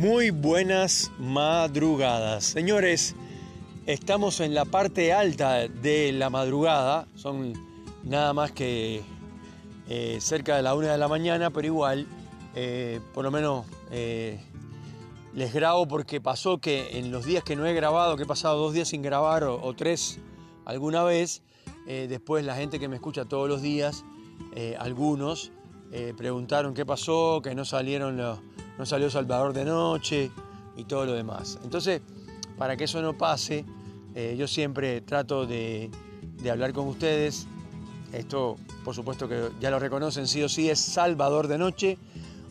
Muy buenas madrugadas. Señores, estamos en la parte alta de la madrugada. Son nada más que eh, cerca de la una de la mañana, pero igual, eh, por lo menos eh, les grabo porque pasó que en los días que no he grabado, que he pasado dos días sin grabar o, tres alguna vez, después la gente que me escucha todos los días, algunos, preguntaron qué pasó, que no salieron los no salió Salvador de noche y todo lo demás. Entonces, para que eso no pase, eh, yo siempre trato de, hablar con ustedes. Esto, por supuesto que ya lo reconocen, sí o sí, es Salvador de Noche,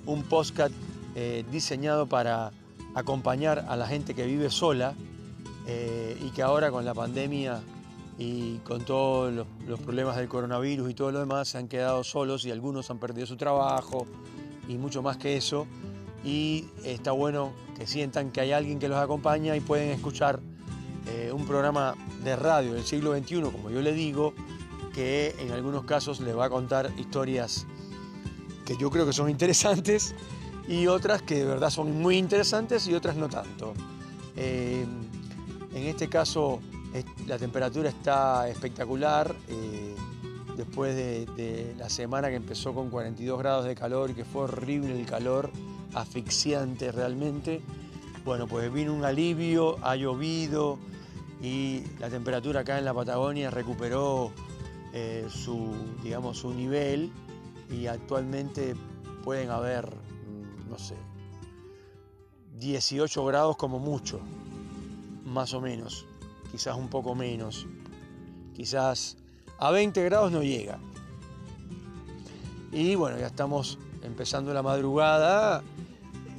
un podcast eh, diseñado para acompañar a la gente que vive sola eh, y que ahora con la pandemia y con todos los, los, problemas del coronavirus y todo lo demás se han quedado solos y algunos han perdido su trabajo y mucho más que eso y está bueno que sientan que hay alguien que los acompaña y pueden escuchar eh, un programa de radio del siglo XXI, como yo le digo, que en algunos casos les va a contar historias que yo creo que son interesantes y otras que de verdad son muy interesantes y otras no tanto. Eh, en este caso la temperatura está espectacular. Eh, después de, la semana que empezó con 42 grados de calor y que fue horrible el calor, asfixiante realmente. Bueno, pues vino un alivio, ha llovido y la temperatura acá en la Patagonia recuperó eh, su, digamos, su nivel y actualmente pueden haber, mm, no sé, 18 grados como mucho, más o menos, quizás un poco menos, quizás a 20 grados no llega. Y bueno, ya estamos empezando la madrugada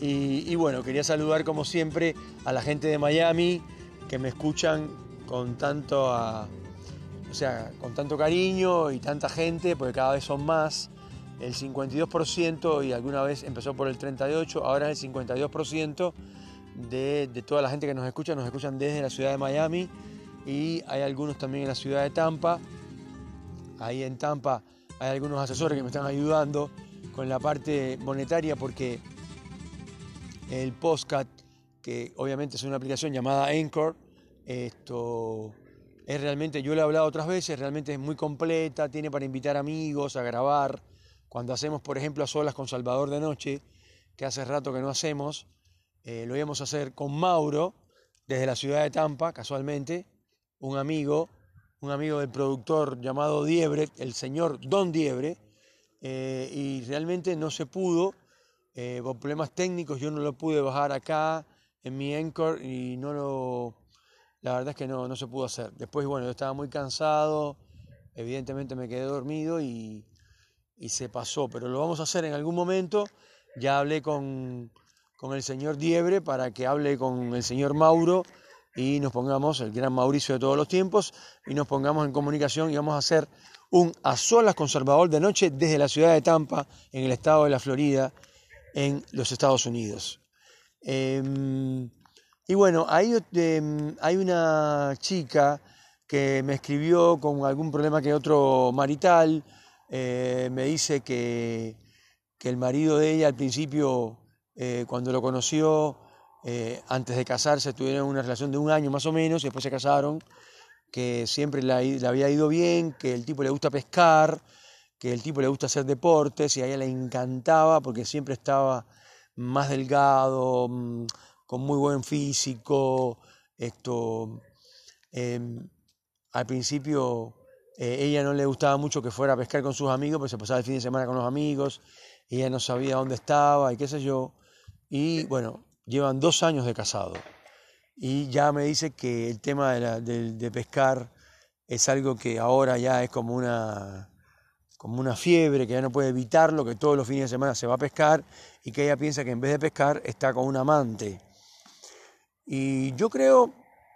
y, bueno, quería saludar como siempre a la gente de Miami que me escuchan con tanto, o sea, con tanto cariño y tanta gente, porque cada vez son más. El 52% y alguna vez empezó por el 38%, ahora es el 52% de, de toda la gente que nos escucha, nos escuchan desde la ciudad de Miami y hay algunos también en la ciudad de Tampa. Ahí en Tampa hay algunos asesores que me están ayudando con la parte monetaria porque el postcat, que obviamente es una aplicación llamada Anchor. Esto es realmente, yo lo he hablado otras veces, realmente es muy completa, tiene para invitar amigos a grabar. Cuando hacemos, por ejemplo, a solas con Salvador de Noche, que hace rato que no hacemos, eh, lo íbamos a hacer con Mauro, desde la ciudad de Tampa, casualmente, un amigo, un amigo del productor llamado Diebre, el señor Don Diebre, eh, y realmente no se pudo eh, por problemas técnicos yo no lo pude bajar acá en mi Anchor y no lo, la verdad es que no, no se pudo hacer. Después, bueno, yo estaba muy cansado, evidentemente me quedé dormido y, y se pasó, pero lo vamos a hacer en algún momento. Ya hablé con, con el señor Diebre para que hable con el señor Mauro y nos pongamos, el gran Mauricio de todos los tiempos, y nos pongamos en comunicación y vamos a hacer un a solas conservador de noche desde la ciudad de Tampa, en el estado de la Florida, en los Estados Unidos. Em, y bueno, hay, em, hay una chica que me escribió con algún problema que otro marital, eh, me dice que, que, el marido de ella al principio, eh, cuando lo conoció, eh, antes de casarse, tuvieron una relación de un año más o menos, y después se casaron, que siempre le había ido bien, que el tipo le gusta pescar, que el tipo le gusta hacer deportes y a ella le encantaba porque siempre estaba más delgado, mm, con muy buen físico. Esto, em, al principio eh, ella no le gustaba mucho que fuera a pescar con sus amigos, pero se pasaba el fin de semana con los amigos, ella no sabía dónde estaba y qué sé yo. Y bueno, llevan dos años de casado. Y ya me dice que el tema de pescar es algo que ahora ya es como una como una fiebre, que ya no puede evitarlo, que todos los fines de semana se va a pescar y que ella piensa que en vez de pescar está con un amante. Y yo creo,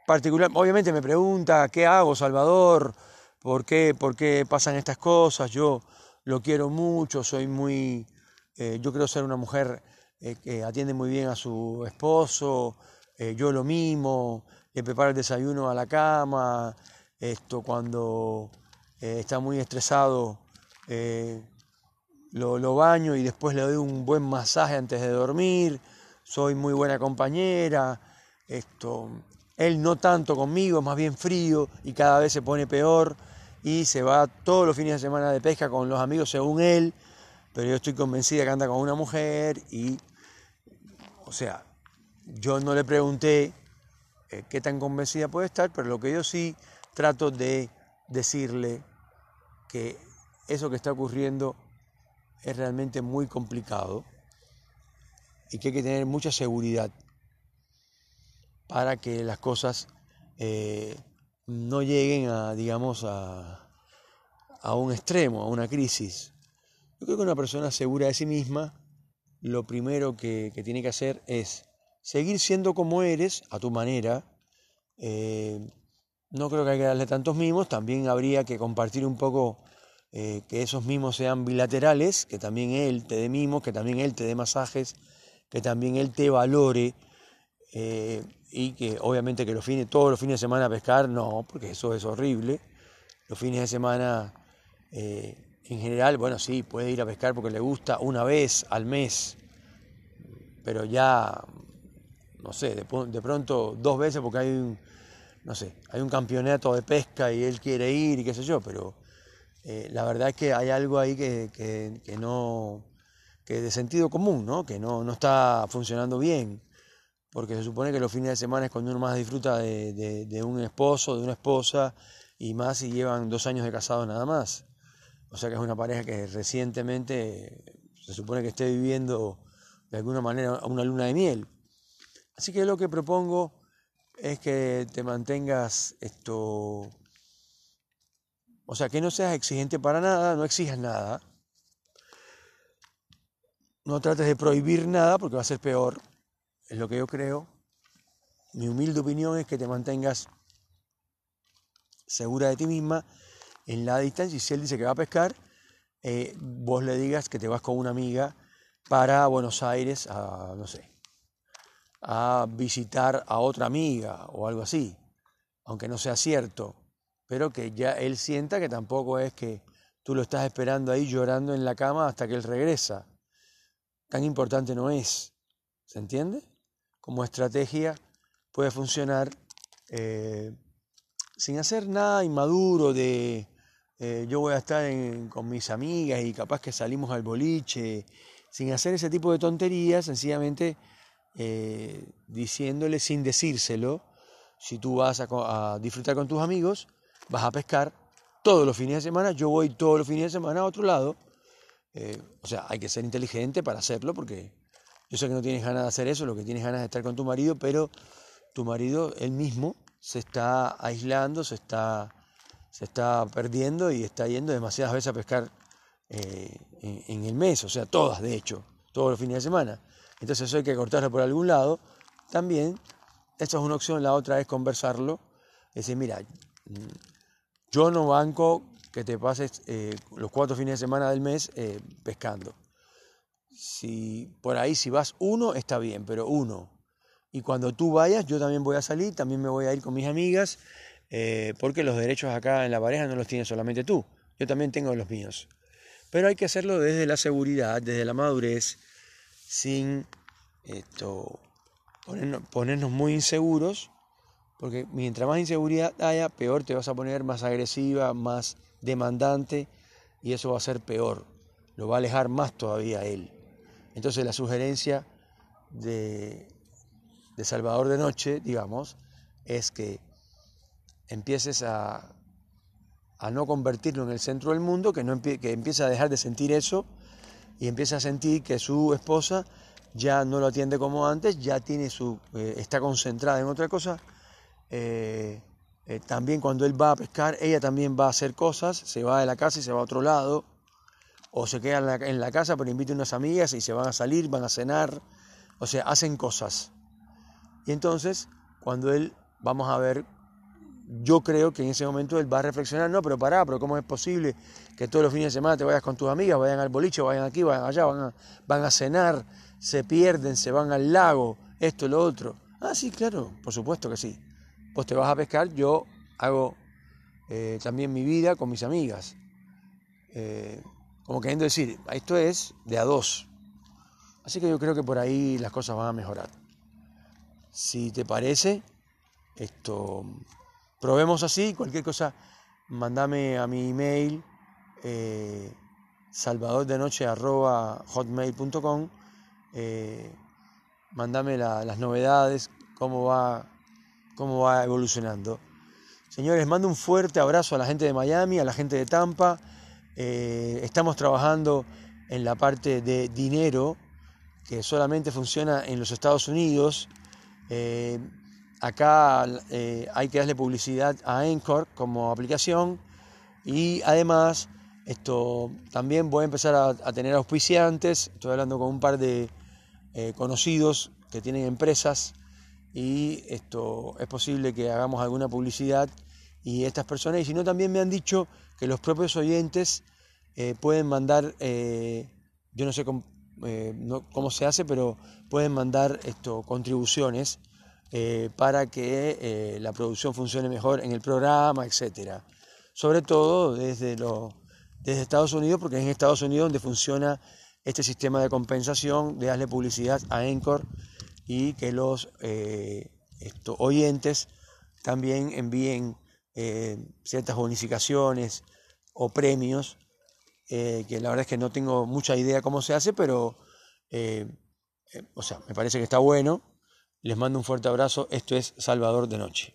particular, obviamente me pregunta, ¿qué hago, Salvador? ¿Por qué, por qué pasan estas cosas? Yo lo quiero mucho, soy muy, eh, yo creo ser una mujer eh, atiende muy bien a su esposo, eh, yo lo mimo, le preparo el desayuno a la cama, esto cuando está muy estresado eh, lo, baño y después le doy un buen masaje antes de dormir. soy muy buena compañera, esto, él no tanto conmigo, más bien frío y cada vez se pone peor y se va todos los fines de semana de pesca con los amigos según él, pero yo estoy convencida que anda con una mujer y, sea, yo no le pregunté eh, qué tan convencida puede estar, pero lo que yo sí trato de decirle que eso que está ocurriendo es realmente muy complicado y que hay que tener mucha seguridad para que las cosas eh, no lleguen a, digamos, a, a un extremo, a una crisis. Yo creo que una persona segura de sí misma, lo primero que, tiene que hacer es seguir siendo como eres, a tu manera. Eh, no creo que haya que darle tantos mimos, también habría que compartir un poco eh, que esos mimos sean bilaterales, que también él te dé mimos, que también él te dé masajes, que también él te valore. Eh, y que obviamente que los fines, todos los fines de semana pescar, no, porque eso es horrible. Los fines de semana, en general, bueno, sí, puede ir a pescar porque le gusta una vez al mes, pero ya, no sé, de, pronto dos veces porque hay un, no sé, hay un campeonato de pesca y él quiere ir y qué sé yo, pero eh, la verdad es que hay algo ahí que, que, no, que de sentido común, ¿no? Que no, no está funcionando bien porque se supone que los fines de semana es cuando uno más disfruta de, un esposo, de una esposa, y más si llevan dos años de casado nada más. O sea que es una pareja que recientemente se supone que esté viviendo de alguna manera una luna de miel. Así que lo que propongo es que te mantengas esto, o sea, que no seas exigente para nada, no exijas nada, no trates de prohibir nada porque va a ser peor es lo que yo creo. Mi humilde opinión es que te mantengas segura de ti misma en la distancia y si él dice que va a pescar, eh, vos le digas que te vas con una amiga para Buenos Aires a, no sé, a visitar a otra amiga o algo así, aunque no sea cierto, pero que ya él sienta que tampoco es que tú lo estás esperando ahí llorando en la cama hasta que él regresa. Tan importante no es, ¿se entiende? como estrategia puede funcionar eh, sin hacer nada inmaduro de eh, yo voy a estar con mis amigas y capaz que salimos al boliche, sin hacer ese tipo de tonterías, sencillamente eh, diciéndole sin decírselo, si tú vas a, disfrutar con tus amigos, vas a pescar todos los fines de semana, yo voy todos los fines de semana a otro lado, o sea, hay que ser inteligente para hacerlo porque yo sé que no tienes ganas de hacer eso, lo que tienes ganas de estar con tu marido, pero tu marido, él mismo, se está aislando, se está, se está perdiendo y está yendo demasiadas veces a pescar eh, en, el mes, o sea, todas de hecho, todos los fines de semana. Entonces eso hay que cortarlo por algún lado. También, esta es una opción, la otra es conversarlo, decir, mira, yo no banco que te pases eh, los cuatro fines de semana del mes eh, pescando. Si por ahí si vas uno, está bien, pero uno. Y cuando tú vayas, yo también voy a salir, también me voy a ir con mis amigas, eh, porque los derechos acá en la pareja no los tienes solamente tú, yo también tengo los míos. Pero hay que hacerlo desde la seguridad, desde la madurez, sin esto, ponernos, muy inseguros, porque mientras más inseguridad haya, peor te vas a poner, más agresiva, más demandante, y eso va a ser peor, lo va a alejar más todavía a él. Entonces la sugerencia de, Salvador de Noche, digamos, es que empieces a, no convertirlo en el centro del mundo, que, no que empiece a dejar de sentir eso y empiece a sentir que su esposa ya no lo atiende como antes, ya tiene su, eh, está concentrada en otra cosa. Eh, eh, también cuando él va a pescar, ella también va a hacer cosas, se va de la casa y se va a otro lado o se quedan en la, casa pero invitan unas amigas y se van a salir, van a cenar, o sea, hacen cosas. Y entonces, cuando él, vamos a ver, yo creo que en ese momento él va a reflexionar, no, pero pará, pero ¿cómo es posible que todos los fines de semana te vayas con tus amigas, vayan al boliche, vayan aquí, vayan allá, van a, van a cenar, se pierden, se van al lago, esto, lo otro? Ah, sí, claro, por supuesto que sí. Vos te vas a pescar, yo hago eh, también mi vida con mis amigas. Eh, como queriendo decir, esto es de a dos. Así que yo creo que por ahí las cosas van a mejorar. Si te parece, esto probemos así, cualquier cosa, mandame a mi email eh, salvadordenoche.hotmail.com eh, mandame las novedades, cómo va, cómo va evolucionando. Señores, mando un fuerte abrazo a la gente de Miami, a la gente de Tampa. Eh, estamos trabajando en la parte de dinero, que solamente funciona en los Estados Unidos. Eh, acá eh, hay que darle publicidad a Anchor como aplicación y además esto también voy a empezar a, tener auspiciantes. Estoy hablando con un par de conocidos que tienen empresas y esto es posible que hagamos alguna publicidad y estas personas, y si no también me han dicho que los propios oyentes eh, pueden mandar, eh, yo no sé eh, cómo, se hace, pero pueden mandar esto, contribuciones para que la producción funcione mejor en el programa, etc. Sobre todo desde, lo, desde Estados Unidos, porque es en Estados Unidos donde funciona este sistema de compensación, de darle publicidad a Encore y que los eh, oyentes también envíen eh, ciertas bonificaciones o premios, eh, que la verdad es que no tengo mucha idea cómo se hace, pero o sea, me parece que está bueno. Les mando un fuerte abrazo. Esto es Salvador de Noche.